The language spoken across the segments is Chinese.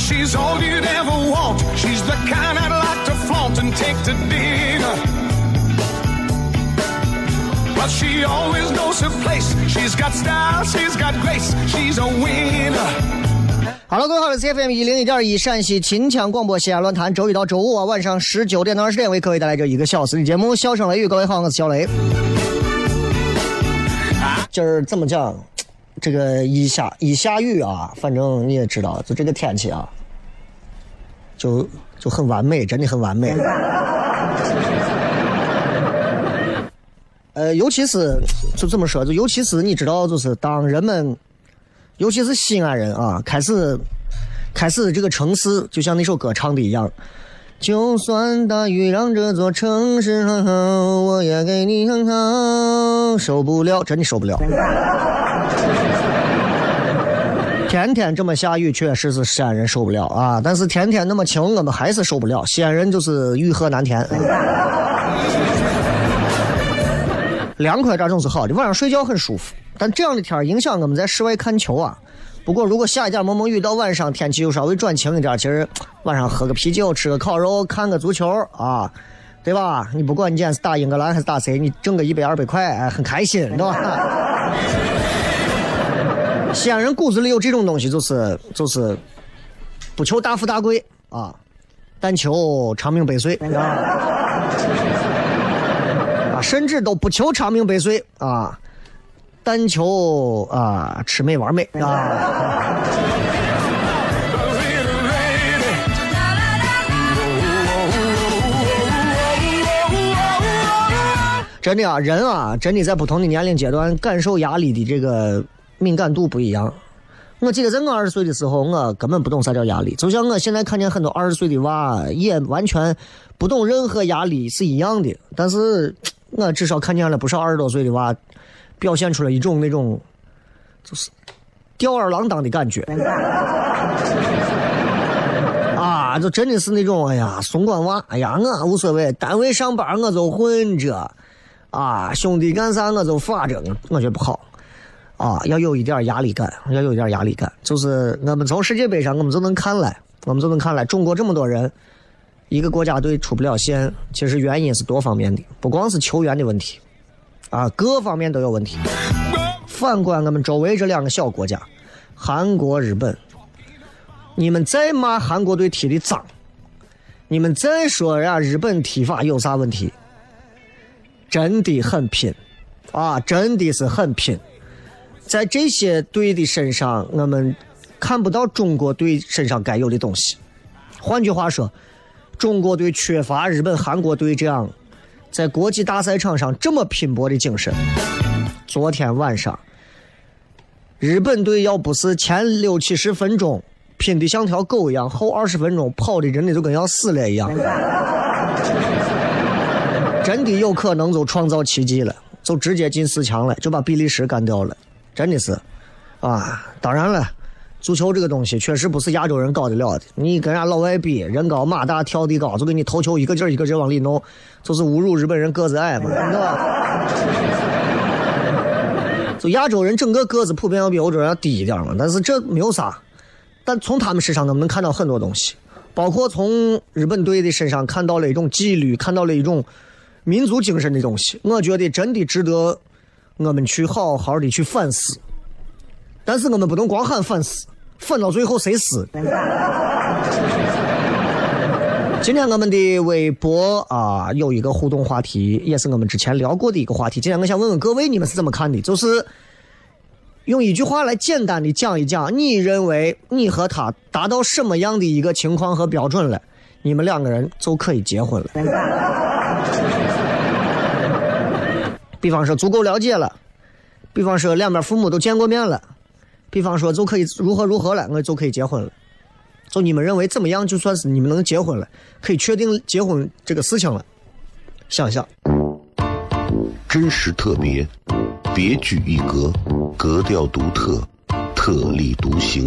She's all you'd ever want. She's the kind I'd like to flaunt and take to dinner. But she always knows her place. She's got style, she's got grace. She's a winner. Hello，各位好，我是 CFM 一零一点一陕西秦腔广播西安论坛，周一到周五啊晚上十九点到二十点为各位带来这一个小时的节目《笑声雷雨》。各位好，我是小雷。今儿怎么讲？这个一下一下雨啊，反正你也知道，就这个天气啊，就就很完美，真的很完美。呃，尤其是就这么说，就尤其是你知道，就是当人们，尤其是西安人啊，开始开始这个城市，就像那首歌唱的一样，就算大雨让这座城市很好，我也给你很好，受不了，真的受不了。天天这么下雨，确实是西安人受不了啊！但是天天那么晴，我们还是受不了。西安人就是雨和难填。凉快点总是好的，晚上睡觉很舒服。但这样的天影响我们在室外看球啊。不过如果下一点蒙蒙雨，到晚上天气又稍微转晴一点，其实晚上喝个啤酒，吃个烤肉，看个足球啊，对吧？你不管你今天是打英格兰还是打谁，你挣个一百二百块，哎，很开心，对吧？西安人骨子里有这种东西，就是就是不求大富大贵啊，但求长命百岁。啊，甚至都不求长命百岁啊，但求啊吃美玩美啊。真的啊，人啊，真的在不同的年龄阶段感受压力的这个敏感度不一样。我记得在我二十岁的时候，我根本不懂啥叫压力，就像我现在看见很多二十岁的娃也完全不懂任何压力是一样的。但是我至少看见了不少二十多岁的娃，表现出了一种那种就是吊儿郎当的感觉。啊，就真的是那种哎呀，松管娃，哎呀，我无所谓，单位上班我就混着，啊，兄弟干啥我就发着，我觉得不好。啊，要有一点压力感，要有一点压力感。就是我们从世界杯上，我们就能看来，我们就能看来，中国这么多人，一个国家队出不了线，其实原因是多方面的，不光是球员的问题，啊，各方面都有问题。反观我们周围这两个小国家，韩国、日本，你们再骂韩国队踢的脏，你们再说呀日本踢法有啥问题，真的很拼，啊，真的是很拼。在这些队的身上，我们看不到中国队身上该有的东西。换句话说，中国队缺乏日本、韩国队这样在国际大赛场上这么拼搏的精神。昨天晚上，日本队要不是前六七十分钟拼的像条狗一样，后二十分钟跑的真的就跟要死了一样，真的有可能就创造奇迹了，就直接进四强了，就把比利时干掉了。真的是啊。当然了，足球这个东西确实不是亚洲人搞得了的。你跟人家老外比，人高马大跳得高，就给你头球一个劲儿一个劲儿往里弄，就是侮辱日本人个子矮嘛，对吧？就亚洲人整个个子普遍要比欧洲人要低一点嘛，但是这没有啥。但从他们身上，我们能看到很多东西，包括从日本队的身上看到了一种纪律，看到了一种民族精神的东西。我觉得真的值得我们去好好的去反思。但是我们不能光喊反思，反到最后谁死？今天我们的微博啊有一个互动话题，也是我们之前聊过的一个话题。今天我想问问各位，你们是怎么看的？就是用一句话来简单的讲一讲，你认为你和他达到什么样的一个情况和标准了，你们两个人就可以结婚了。比方说足够了解了，比方说两边父母都见过面了，比方说就可以如何如何了，我就可以结婚了。就你们认为怎么样，就算是你们能结婚了，可以确定结婚这个事情了。想想，真实特别，别具一格，格调独特，特立独行，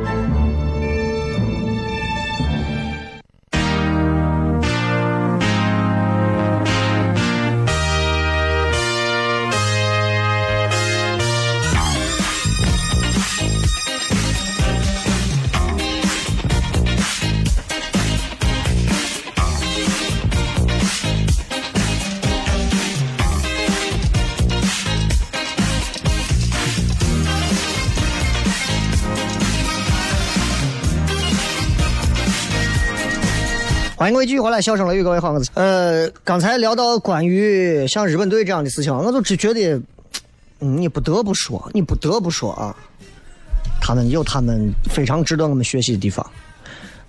欢迎各位继续回来，笑声雷雨，各位好，我呃，刚才聊到关于像日本队这样的事情，我就只觉得，嗯，你不得不说，你不得不说啊，他们有他们非常值得我们学习的地方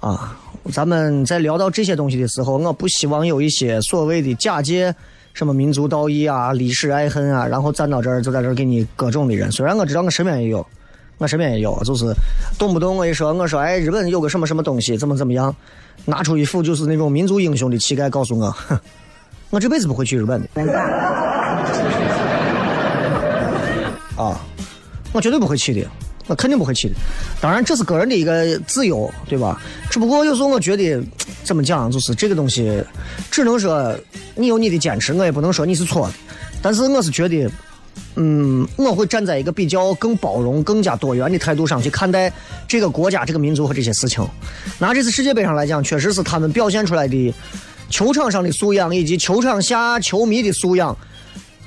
啊。咱们在聊到这些东西的时候，我不希望有一些所谓的假借什么民族道义啊、历史爱恨啊，然后站到这儿就在这儿给你各种的人。虽然我知道我身边也有，我身边也有，就是动不动我一说，我说哎，日本有个什么什么东西，怎么怎么样。拿出一副就是那种民族英雄的气概，告诉我，我这辈子不会去日本的。啊，我绝对不会去的，我肯定不会去的。当然，这是个人的一个自由，对吧？只不过有时候我觉得，怎么讲，就是这个东西，只能说你有你的坚持，我也不能说你是错的。但是我是觉得。嗯，我会站在一个比较更包容、更加多元的态度上去看待这个国家、这个民族和这些事情。拿这次世界杯上来讲，确实是他们表现出来的球场上的素养以及球场下球迷的素养，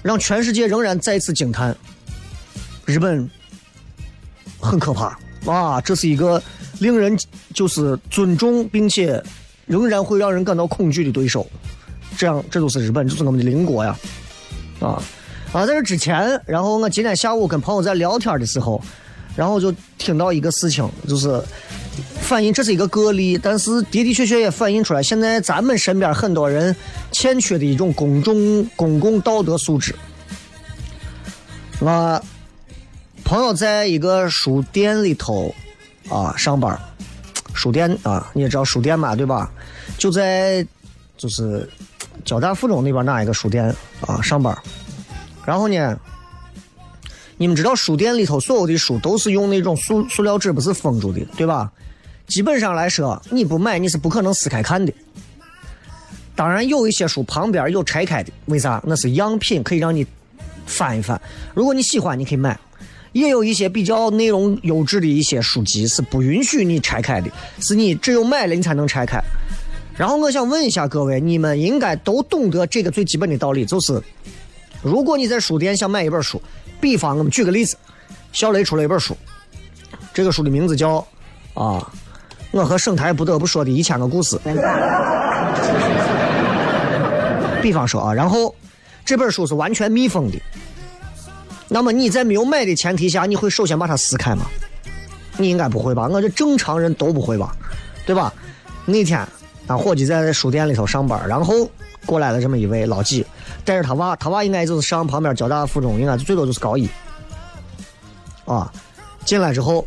让全世界仍然再次惊叹：日本很可怕啊！这是一个令人就是尊重并且仍然会让人感到恐惧的对手。这样，这就是日本，就是我们的邻国呀，啊。啊，在这之前，然后我今天下午跟朋友在聊天的时候，然后就听到一个事情，就是反映这是一个个例，但是的的确确也反映出来，现在咱们身边很多人欠缺的一种公众公共道德素质。我朋友在一个书店里头啊上班，书店啊你也知道书店嘛对吧？就在就是交大附中那边那一个书店啊上班。然后呢，你们知道书店里头所有的书都是用那种塑塑料纸，不是封住的，对吧？基本上来说，你不买你是不可能撕开看的。当然有一些书旁边有拆开的，为啥？那是样品，可以让你翻一翻。如果你喜欢，你可以买。也有一些比较内容优质的一些书籍是不允许你拆开的，是你只有买了你才能拆开。然后我想问一下各位，你们应该都懂得这个最基本的道理，就是如果你在书店想买一本书，比方我们举个例子，小雷出了一本书，这个书的名字叫啊，我和省台不得不说的一千个故事。比方说啊，然后这本书是完全密封的。那么你在没有买的前提下，你会首先把它撕开吗？你应该不会吧？我这正常人都不会吧，对吧？那天俺伙计在书店里头上班，然后过来了这么一位老几，带着他娃，他娃应该就是上旁边交大附中，应该最多就是高一。啊，进来之后，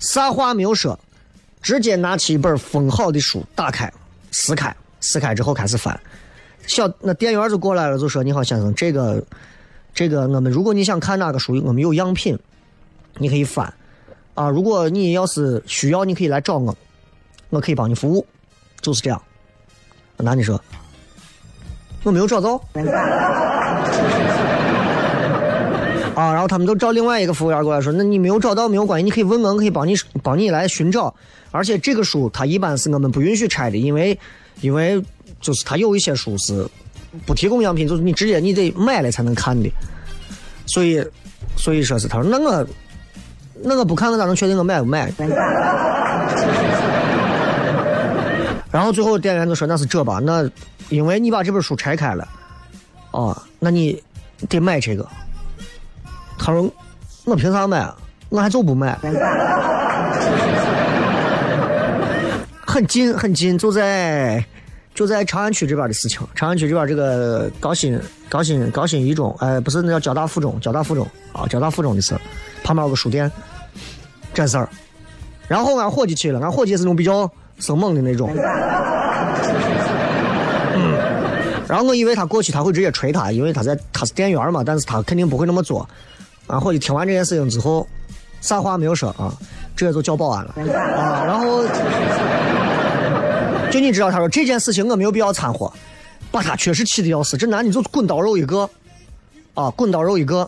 啥话没有说，直接拿起一本封好的书，打开，撕开，撕开之后开始翻。小那店员就过来了，就说：“你好，先生，这个。”这个我们，如果你想看哪个书，我们有样品，你可以翻，啊，如果你要是需要，你可以来找我，我可以帮你服务，就是这样。那你说，我没有找到，啊，然后他们都找另外一个服务员过来说，那你没有找到没有关系，你可以问我，我可以帮你帮你来寻找。而且这个书它一般是我们不允许拆的，因为因为就是它有一些书是。不提供样品，就是你直接你得买了才能看的，所以，所以说是他说那我，那我不看我咋能确定我买不买？然后最后店员就说那是这吧，那因为你把这本书拆开了，哦，那你得买这个。他说我凭啥买？我还就不买。很近很近，就在。就在长安区这边的事情，长安区这边这个高新高新高新一中，哎，不是那叫交大附中，交大附中啊，交大附中的事儿，旁边有个书店，这事儿。然后俺伙计去了，俺伙计是那种比较生猛的那种。嗯。然后我以为他过去他会直接锤他，因为他在他是店员嘛，但是他肯定不会那么做。俺伙计听完这件事情之后，啥话没有说啊，直接就叫保安了啊，然后。就你知道，他说这件事情我没有必要掺和，把他确实气的要死。这男的就滚刀肉一个，啊，滚刀肉一个。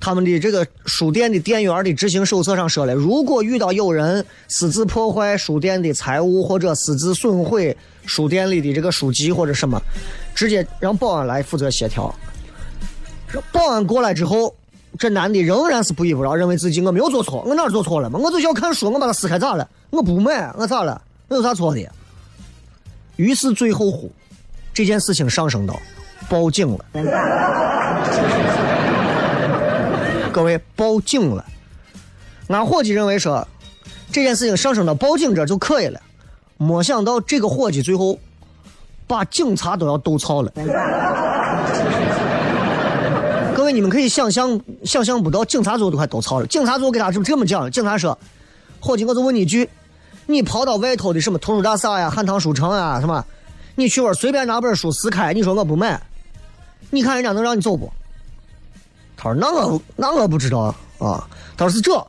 他们的这个书店的店员的执行手册上说了，如果遇到有人私自破坏书店的财物或者私自损毁书店里的这个书籍或者什么，直接让保安来负责协调。保安过来之后，这男的仍然是不依不饶，认为自己我没有做错，我哪做错了嘛？我就想看书，我把它撕开咋了？我不买，我咋了？我有啥错的？于是最后乎，这件事情上升到报警了。各位报警了，俺伙计认为说这件事情上升到报警这就可以了，没想到这个伙计最后把警察都要逗操了。各位你们可以想象想象不到，警察最后都快逗操了。警察最后给他是这么讲，警察说：“伙计，我就问你一句。”你跑到外头的什么图书大厦呀、汉唐书城啊什么？你去玩随便拿本书撕开，你说我不买，你看人家能让你走不？他说那我那我不知道啊。他说是这，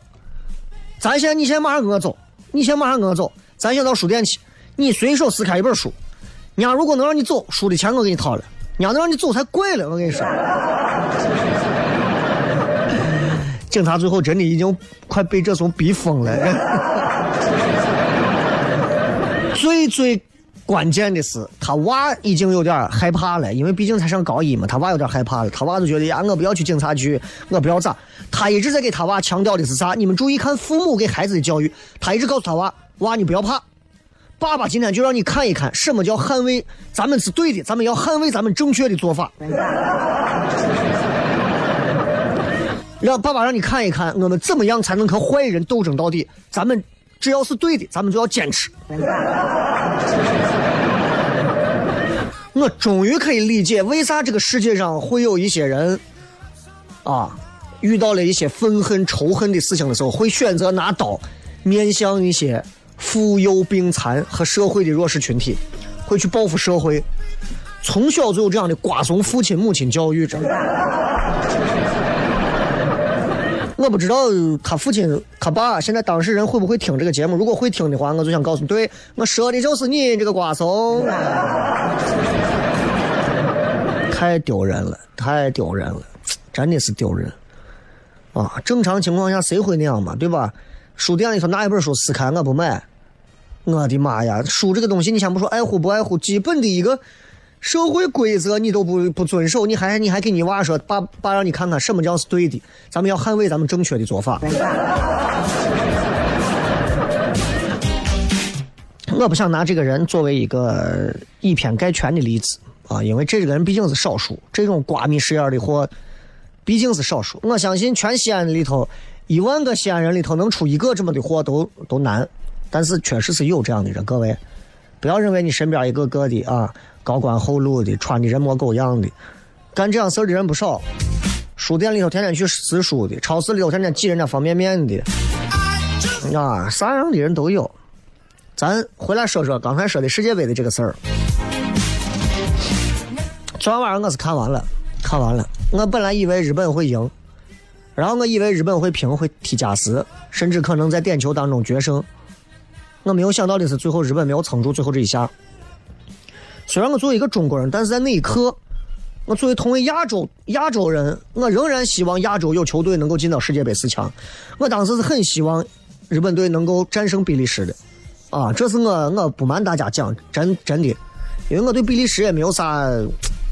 咱先你先马上跟我走，你先马上跟我走，咱先到书店去。你随手撕开一本书，娘如果能让你走，输的钱我给你掏了。娘能让你走才怪了，我跟你说。警察最后真的已经快被这怂逼疯了。最最关键的是，他娃已经有点害怕了，因为毕竟才上高一嘛，他娃有点害怕了。他娃就觉得呀，我不要去警察局，我不要咋。他一直在给他娃强调的是啥？你们注意看父母给孩子的教育。他一直告诉他娃，娃你不要怕，爸爸今天就让你看一看什么叫捍卫，咱们是对的，咱们要捍卫咱们正确的做法。让爸爸让你看一看，我们怎么样才能和坏人斗争到底？咱们。只要是对的，咱们就要坚持。我终于可以理解为啥这个世界上会有一些人，啊，遇到了一些愤恨、仇恨的事情的时候，会选择拿刀面向一些妇幼病残和社会的弱势群体，会去报复社会。从小就有这样的瓜怂父亲母亲教育着。我不知道他父亲他爸现在当事人会不会听这个节目，如果会听的话，我就想告诉你，对我说的就是你这个瓜怂，太丢人了，太丢人了，真的是丢人啊！正常情况下谁会那样嘛，对吧？书店里头拿一本书撕开我不买，我的妈呀！书这个东西，你先不说爱护不爱护，基本的一个社会规则你都不不遵守，你还你还给你娃说，爸爸让你看看什么叫是对的，咱们要捍卫咱们正确的做法。我不想拿这个人作为一个以偏概全的例子啊，因为这个人毕竟是少数，这种瓜米实验的货毕竟是少数。我相信全西安里头。一万个西安人里头能出一个这么的货都都难，但是确实是有这样的人。各位，不要认为你身边一个个的啊高官厚禄的，穿的人模狗样的，干这样事儿的人不少。书店里头天天去撕书的，超市里头天天挤人家方便面的，啊，啥样的人都有。咱回来说说刚才说的世界杯的这个事儿。昨天晚上我是看完了，看完了。我本来以为日本会赢。然后我以为日本会平，会踢加时，甚至可能在点球当中决胜。我没有想到的是，最后日本没有撑住最后这一下。虽然我作为一个中国人，但是在那一刻，我作为同为亚洲亚洲人，我仍然希望亚洲有球队能够进到世界杯四强。我当时是很希望日本队能够战胜比利时的，啊，这是我我不瞒大家讲，真真的，因为我对比利时也没有啥。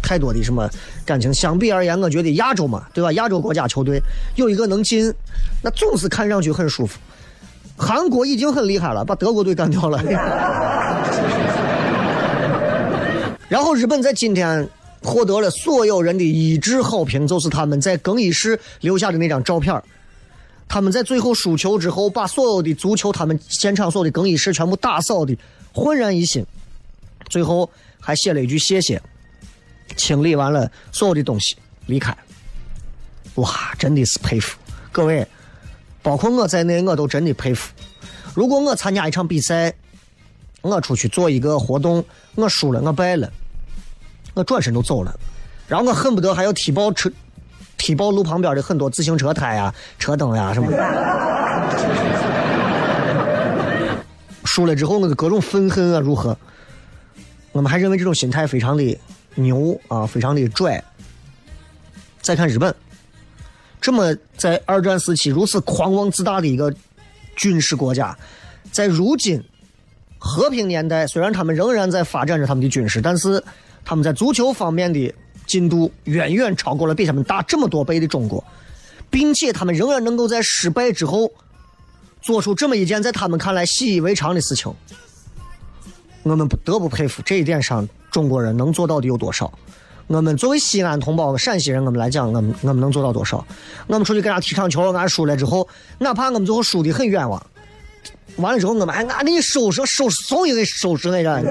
太多的什么感情？相比而言，我觉得亚洲嘛，对吧？亚洲国家球队有一个能进，那总是看上去很舒服。韩国已经很厉害了，把德国队干掉了。然后日本在今天获得了所有人的一致好评，就是他们在更衣室留下的那张照片他们在最后输球之后，把所有的足球他们现场所有的更衣室全部打扫的焕然一新，最后还写了一句谢谢。清理完了所有的东西，离开。哇，真的是佩服各位，包括我在内，我都真的佩服。如果我参加一场比赛，我出去做一个活动，我输了，我败了，我转身就走了，然后我恨不得还要踢爆车，踢爆路旁边的很多自行车胎呀、车灯呀什么的。输了之后，我就各种愤恨啊，如何？我们还认为这种心态非常的。牛啊，非常的拽。再看日本，这么在二战时期如此狂妄自大的一个军事国家，在如今和平年代，虽然他们仍然在发展着他们的军事，但是他们在足球方面的进度远远超过了比他们大这么多倍的中国，并且他们仍然能够在失败之后做出这么一件在他们看来习以为常的事情。我们不得不佩服这一点上，中国人能做到的有多少？我们作为西安同胞、陕西人，我们来讲，我们我们能做到多少？我们出去跟人家踢场球，俺输了之后，哪怕我们最后输的很冤枉，完了之后，我们还俺给你收拾收拾，送一个收拾那个。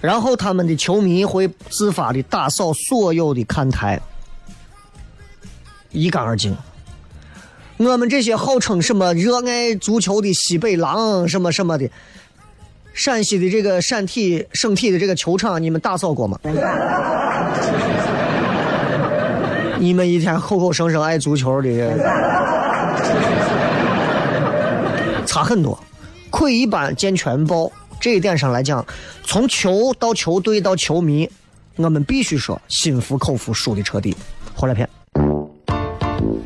然后他们的球迷会自发的打扫所有的看台，一干二净。我们这些号称什么热爱足球的西北狼什么什么的，陕西的这个陕体省体的这个球场，你们打扫过吗？你们一天口口声声爱足球的，差很多，窥一斑见全豹。这一点上来讲，从球到球队到球迷，我们必须说心服口服，输的彻底。回来片。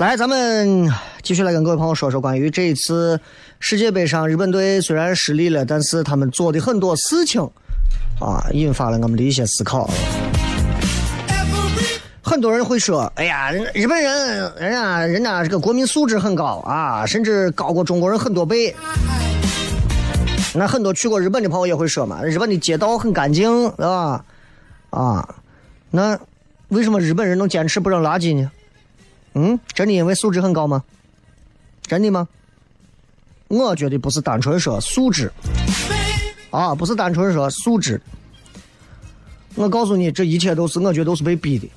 来，咱们继续来跟各位朋友说说关于这一次世界杯上日本队虽然失利了，但是他们做的很多事情啊，引发了我们的一些思考。很多人会说：“哎呀，日本人，人家人家这个国民素质很高啊，甚至高过中国人很多倍。”那很多去过日本的朋友也会说嘛，日本的街道很干净，对吧？啊，那为什么日本人能坚持不扔垃圾呢？嗯，真的因为素质很高吗？真的吗？我觉得不是单纯说素质，啊，不是单纯说素质。我告诉你，这一切都是我觉得都是被逼的。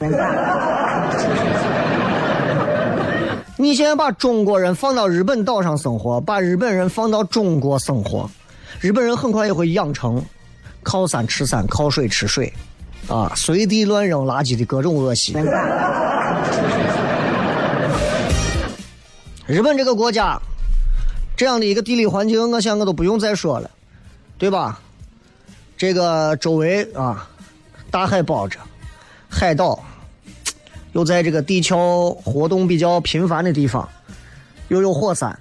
你现在把中国人放到日本岛上生活，把日本人放到中国生活，日本人很快也会养成靠山吃山、靠水吃水，啊，随地乱扔垃圾的各种恶习。日本这个国家，这样的一个地理环境，我想我都不用再说了，对吧？这个周围啊，大海包着，海岛，又在这个地壳活动比较频繁的地方，又有火山，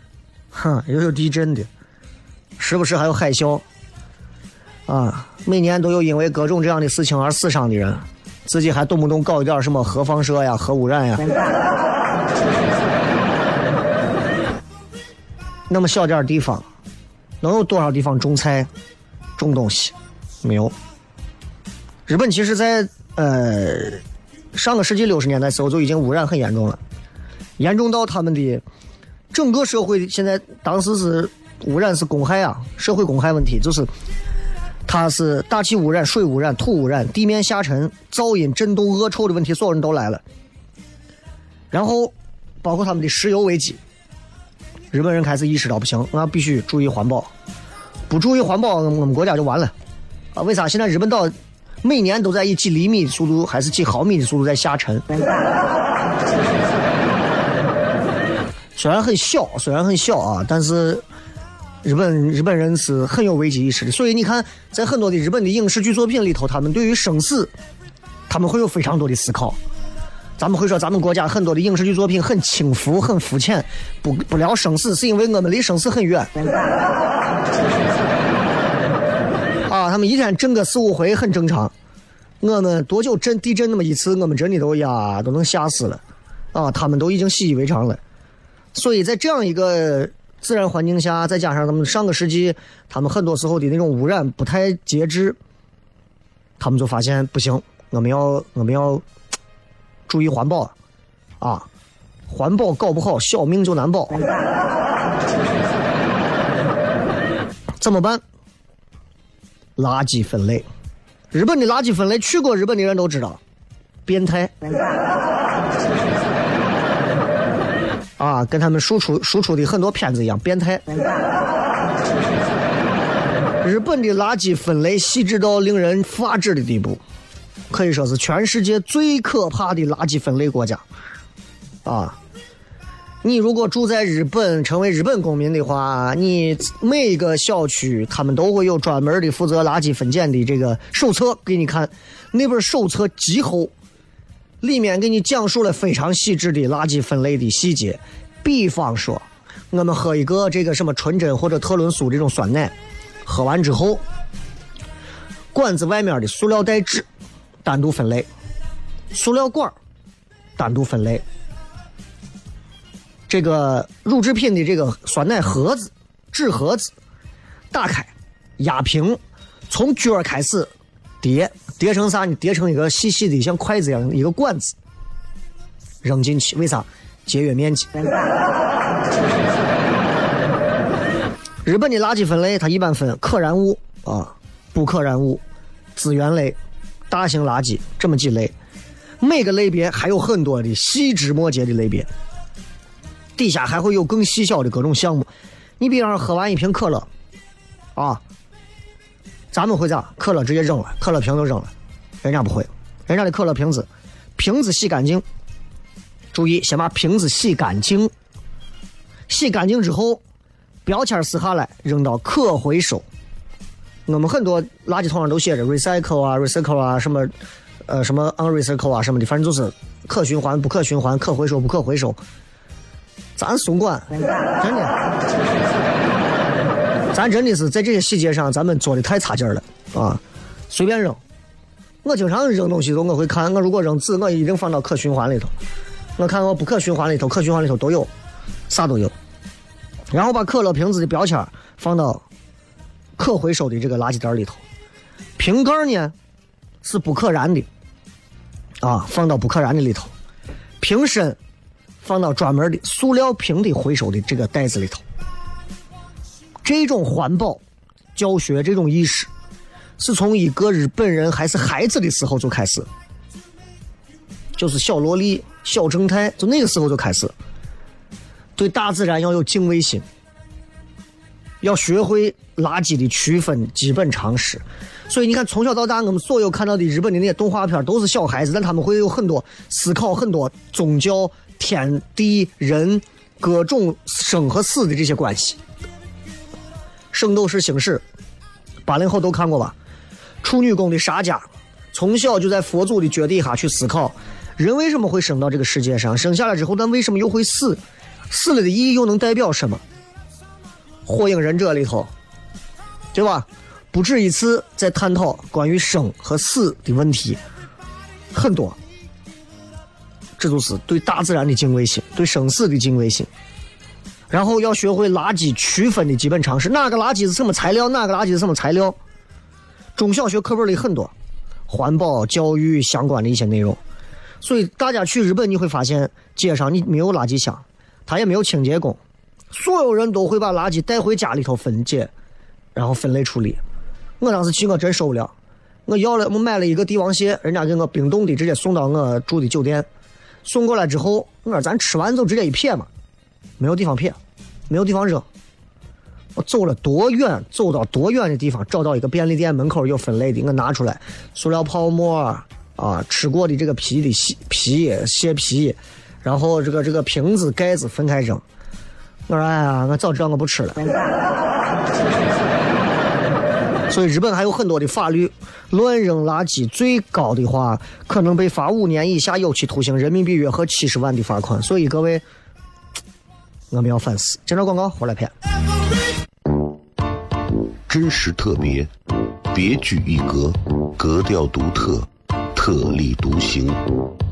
哼，又有地震的，时不时还有海啸，啊，每年都有因为各种这样的事情而死伤的人，自己还动不动搞一点什么核放射呀、核污染呀。那么小点地方，能有多少地方种菜、种东西？没有。日本其实，在呃上个世纪六十年代时候就已经污染很严重了，严重到他们的整个社会现在当时是污染是公害啊，社会公害问题就是它是大气污染、水污染、土污染、地面下沉、噪音、震动、恶臭的问题，所有人都来了。然后包括他们的石油危机。日本人开始意识到不行，那必须注意环保，不注意环保，我们国家就完了。啊，为啥？现在日本岛每年都在以几厘米的速度，还是几毫米的速度在下沉。虽然很小，虽然很小啊，但是日本日本人是很有危机意识的。所以你看，在很多的日本的影视剧作品里头，他们对于生死，他们会有非常多的思考。咱们会说，咱们国家很多的影视剧作品很轻浮、很肤浅，不不聊生死，是因为我们离生死很远。啊，他们一天震个四五回很正常。我们多久震地震那么一次，我们真的都呀都能吓死了。啊，他们都已经习以为常了。所以在这样一个自然环境下，再加上他们上个世纪，他们很多时候的那种污染不太节制，他们就发现不行，我们要我们要。注意环保，啊，环保搞不好，小命就难保。怎么办？垃圾分类，日本的垃圾分类，去过日本的人都知道，变态。啊，跟他们输出输出的很多片子一样，变态。日本的垃圾分类细致到令人发指的地步。可以说是全世界最可怕的垃圾分类国家，啊！你如果住在日本，成为日本公民的话，你每个小区他们都会有专门的负责垃圾分拣的这个手册给你看。那本手册极厚，里面给你讲述了非常细致的垃圾分类的细节，比方说，我们喝一个这个什么纯甄或者特仑苏这种酸奶，喝完之后，管子外面的塑料袋纸单独分类，塑料管单独分类，这个乳制品的这个酸奶盒子、纸盒子打开，压平，从角儿开始叠，叠成啥呢？叠成一个细细的像筷子一样一个管子，扔进去，为啥？节约面积。日本的垃圾分类，它一般分可燃物啊、不可燃物、资源类、大型垃圾这么几类。每个类别还有很多的细枝末节的类别，底下还会有更细小的各种项目。你比方说喝完一瓶可乐，啊，咱们会咋？可乐直接扔了，可乐瓶都扔了，人家不会，人家的可乐瓶子，瓶子洗干净，注意先把瓶子洗干净，洗干净之后，标签撕下来扔到可回收。我们很多垃圾桶上都写着 recycle 啊，recycle 啊，什么，呃，什么 unrecycle 啊，什么的，反正就是可循环、不可循环、可回收、不可回收。咱松管，真的，咱真的是在这些细节上，咱们做的太差劲儿了啊！随便扔，我经常扔东西都我会看，我如果扔纸，我一定放到可循环里头。我看我不可循环里头，可循环里头都有，啥都有。然后把可乐瓶子的标签放到可回收的这个垃圾袋里头，瓶盖呢是不可燃的，啊，放到不可燃的里头，瓶身放到专门的塑料瓶的回收的这个袋子里头。这种环保教学这种意识，是从一个日本人还是孩子的时候就开始，就是小萝莉、小正太，就那个时候就开始，对大自然要有敬畏心，要学会垃圾的区分基本常识。所以你看，从小到大，我们所有看到的日本的那些动画片都是小孩子，但他们会有很多思考，很多宗教、天地人各种生和死的这些关系。《圣斗士星矢》，八零后都看过吧？处女宫的沙加，从小就在佛祖的脚底下去思考，人为什么会生到这个世界上？生下来之后，但为什么又会死？死了的意义又能代表什么？《火影忍者》里头，对吧？不止一次在探讨关于生和死的问题，很多。这就是对大自然的敬畏心，对生死的敬畏心。然后要学会垃圾区分的基本常识，哪个垃圾是什么材料，哪个垃圾是什么材料。中小学课本里很多环保教育相关的一些内容，所以大家去日本你会发现，街上你没有垃圾箱，他也没有清洁工，所有人都会把垃圾带回家里头分解，然后分类处理。我当时去我真受不了，我要了我买了一个帝王蟹，人家给我冰冻的，直接送到我住的酒店。送过来之后，我说咱吃完就直接一撇嘛。没有地方撇，没有地方扔。我走了多远，走到多远的地方，找到一个便利店门口有分类的，我拿出来，塑料泡沫啊，吃过的这个皮的蟹皮蟹皮，然后这个这个瓶子盖子分开扔。我说哎呀，我早知道我不吃了。所以日本还有很多的法律，乱扔垃圾最高的话，可能被罚五年以下有期徒刑，人民币约合七十万的罚款。所以各位。我们要反思。接着广告，回来片。真实特别，别具一格，格调独特，特立独行，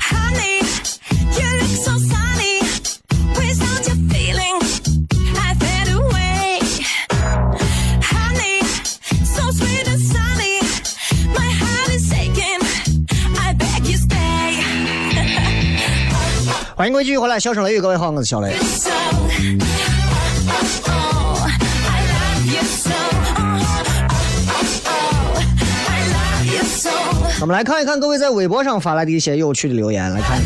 Honey, you look so sunny. Without your feeling, I fade away. Honey, so sweet and sunny. My heart is aching. I beg you stay. 欢迎各位继续回来，笑声雷雨，各位好，我是小雷。我们来看一看各位在微博上发来的一些有趣的留言，来看。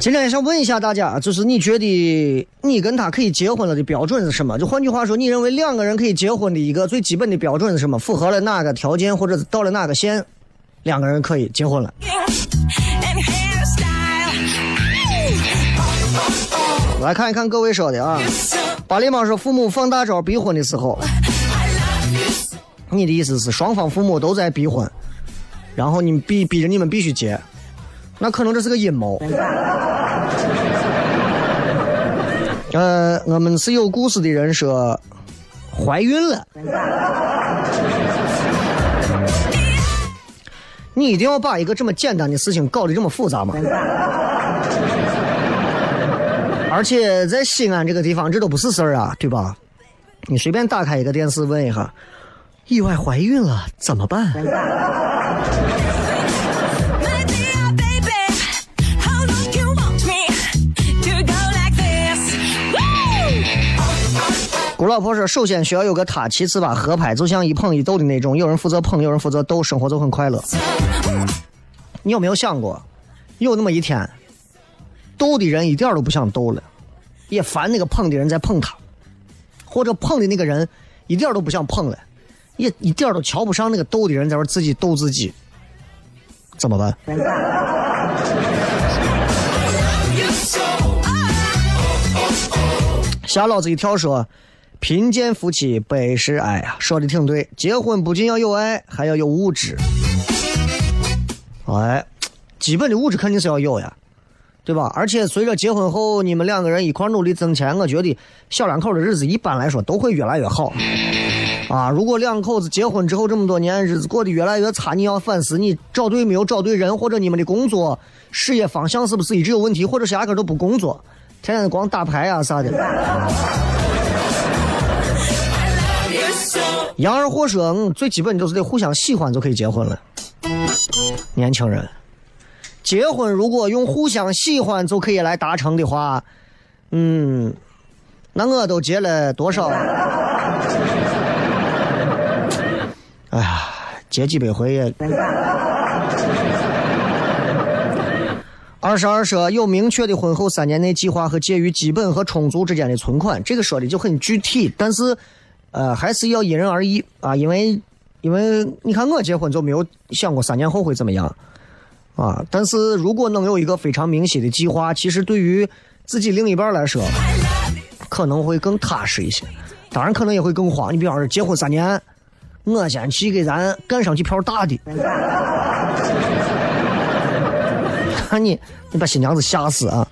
今天想问一下大家，就是你觉得你跟他可以结婚了的标准是什么？就换句话说，你认为两个人可以结婚的一个最基本的标准是什么？符合了哪个条件，或者到了哪个线，两个人可以结婚了？来看一看各位说的啊。So 八狸猫说，父母放大招逼婚的时候，你的意思是双方父母都在逼婚，然后你逼逼着你们必须结，那可能这是个阴谋。呃，我们是有故事的人说怀孕了，你一定要把一个这么简单的事情搞得这么复杂吗？而且在西安这个地方，这都不是事儿啊，对吧？你随便打开一个电视问一下，意外怀孕了怎么办？My dear baby, how long you want me to go like this? Woo! 姑老婆说，首先需要有个他，其次吧合拍，就像一捧一逗的那种，有人负责捧，有人负责逗，生活就很快乐。你有没有想过，有那么一天，逗的人一点都不想逗了，也烦那个捧的人在捧他，或者捧的那个人一点都不想捧了，也一点都瞧不上那个逗的人在那自己逗自己，怎么办？吓老子一跳说，贫贱夫妻百事哀呀，说的挺对。结婚不仅要有爱，还要有物质。哎，基本的物质肯定是要有呀，对吧？而且随着结婚后，你们两个人一块努力挣钱，我觉得小两口的日子一般来说都会越来越好。啊，如果两口子结婚之后这么多年，日子过得越来越差，你要反思你找对没有找对人，或者你们的工作事业方向是不是一直有问题，或者是压根都不工作，天天光打牌啊啥的。you so 杨二货说，最基本就是得互相喜欢就可以结婚了。年轻人，结婚如果用互相喜欢就可以来达成的话，嗯，那我都结了多少？哎呀，结几百回也。二十二说有明确的婚后三年内计划和介于基本和充足之间的存款，这个说的就很具体，但是，呃，还是要因人而异啊，因为，因为你看我结婚就没有想过三年后会怎么样啊，但是如果能有一个非常明晰的计划，其实对于自己另一半来说，可能会更踏实一些，当然可能也会更慌。你比方说结婚三年，我先去给咱干上几票大的。看 你，你把新娘子吓死啊！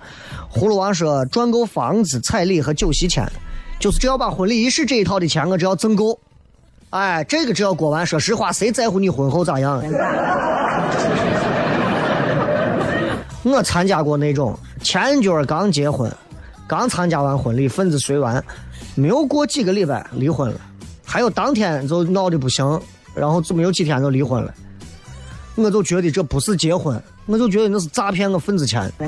葫芦娃说赚够房子、彩礼和酒席钱，就是只要把婚礼仪式这一套的钱我只要挣够，哎，这个只要过完，说实话，谁在乎你婚后咋样？我参加过那种前脚刚结婚，刚参加完婚礼，份子随完，没有过几个礼拜离婚了，还有当天就闹得不行，然后就没有几天就离婚了。我就觉得这不是结婚，我就觉得那是诈骗我份子钱，对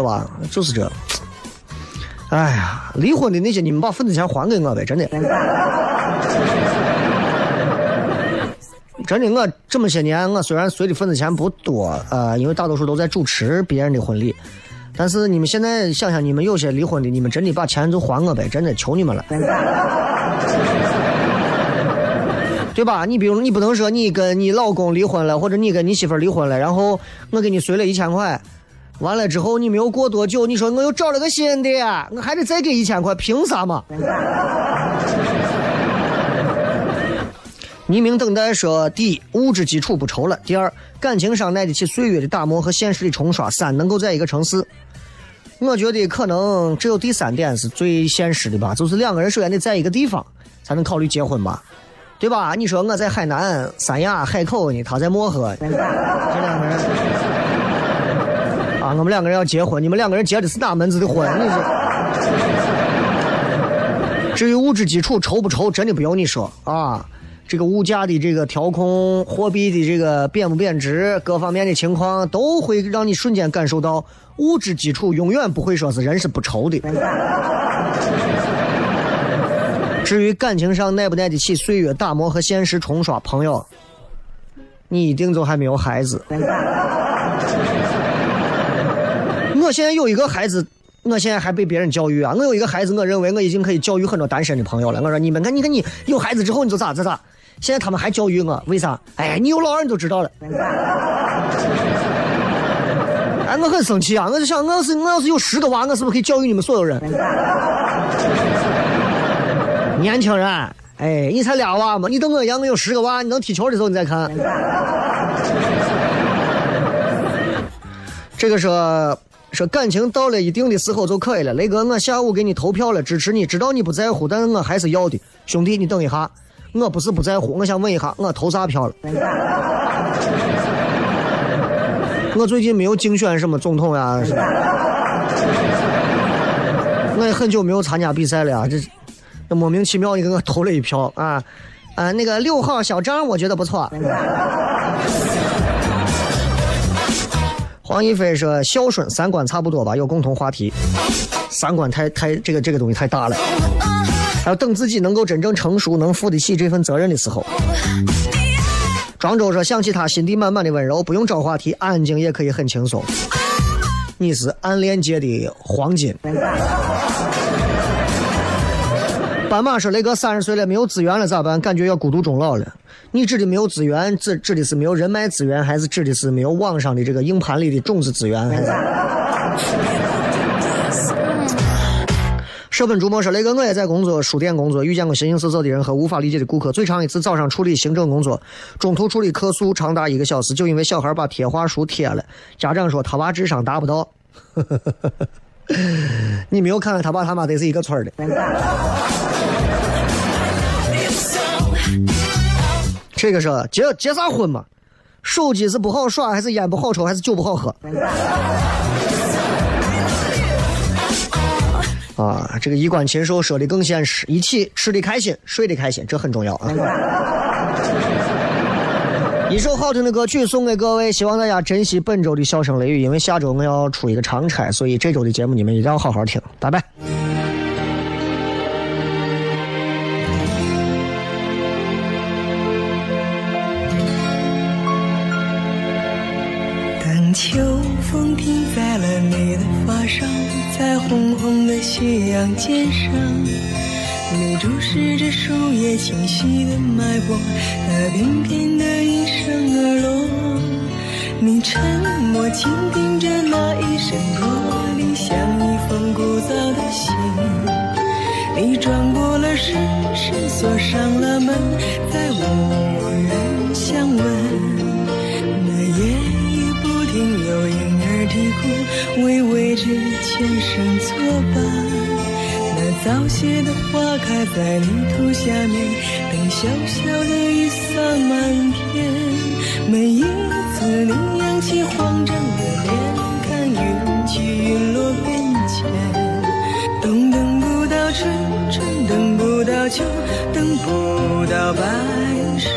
吧？就是这。哎呀，离婚的那些，你们把份子钱还给我呗，真的。真的，我这么些年，我虽然随的份子钱不多，呃，因为大多数都在主持别人的婚礼，但是你们现在想想，你们有些离婚的，你们真的把钱就还我呗，真的求你们了。对吧？你比如你不能说你跟你老公离婚了，或者你跟你媳妇儿离婚了，然后我给你随了一千块，完了之后，你没有过多久，你说我又找了个新的，我还得再给一千块，凭啥嘛？匿名等待说：第一，物质基础不愁了；第二，感情上耐得起岁月的打磨和现实的冲刷；三，能够在一个城市。我觉得可能只有第三点是最现实的吧，就是两个人首先得在一个地方，才能考虑结婚吧，对吧？你说我在海南三亚海口呢，他在漠河，这两个人啊，我们两个人要结婚，你们两个人结的是哪门子的婚？你说。至于物质基础愁不愁，真的不用你说啊。这个物价的这个调控，货币的这个贬不贬值，各方面的情况都会让你瞬间感受到物质基础永远不会说是人是不愁的。至于感情上耐不耐得起岁月打磨和现实冲刷，朋友，你一定都还没有孩子。我现在有一个孩子，我现在还被别人教育啊！我有一个孩子，我认为我已经可以教育很多单身的朋友了。我说你们看，你看你有孩子之后你就咋咋咋。现在他们还教育我，为啥？哎，你有老二你就知道了。哎，我很生气啊！我就想，我要是我要是有十个娃，我是不是可以教育你们所有人？年轻人，哎，你才俩娃嘛，你等我一样，我有十个娃，你能踢球的时候你再看。这个说说感情到了一定的时候就可以了。雷哥，我下午给你投票了，支持你，知道你不在乎，但是我还是要的。兄弟，你等一下。我不是不在乎，我想问一下，我投啥票了？我最近没有竞选什么总统呀，我也很久没有参加比赛了呀，这这莫名其妙你给我投了一票啊啊！那个六号小张，我觉得不错。黄一飞说：“孝顺三观差不多吧，有共同话题。三观太太这个这个东西太大了。”要等自己能够真正成熟，能负得起这份责任的时候。庄周说：“想起他心底满满的温柔，不用找话题，安静也可以很轻松。”你是暗恋界的黄金。斑马说：“雷哥三十岁了，没有资源了咋办？感觉要孤独终老了。你指的没有资源，指指的是没有人脉资源，还是指的是没有网上的这个硬盘里的种子资源？还是？”舍本逐末说：“雷哥，我也在工作，书店工作，遇见过形形色色的人和无法理解的顾客。最长一次早上处理行政工作，中途处理客诉长达一个小时，就因为小孩把贴画书贴了。家长说他娃智商达不到。你没有看看他爸他妈得是一个村的。这个是结结啥婚嘛？手机是不好耍，还是烟不好抽，还是酒不好喝？”啊，这个衣冠禽兽说的更现实，一起吃的开心，睡的开心，这很重要啊。一首好听的歌曲送给各位，希望大家珍惜本周的笑声雷雨，因为下周我要出一个长差，所以这周的节目你们一定要好好听，拜拜。的发梢，在红红的斜阳肩上，你注视着树叶清晰的脉搏，那翩翩的应声而落。你沉默倾听着那一声落铃，像一封古早的信。你转过了身，身锁上了门，在无人相问。婴儿啼哭，为未知前生作伴。那早谢的花开在泥土下面，等小小的雨洒满天。每一次你扬起慌张的脸，看云起云落变迁。冬等不到春，春等不到秋，等不到白首，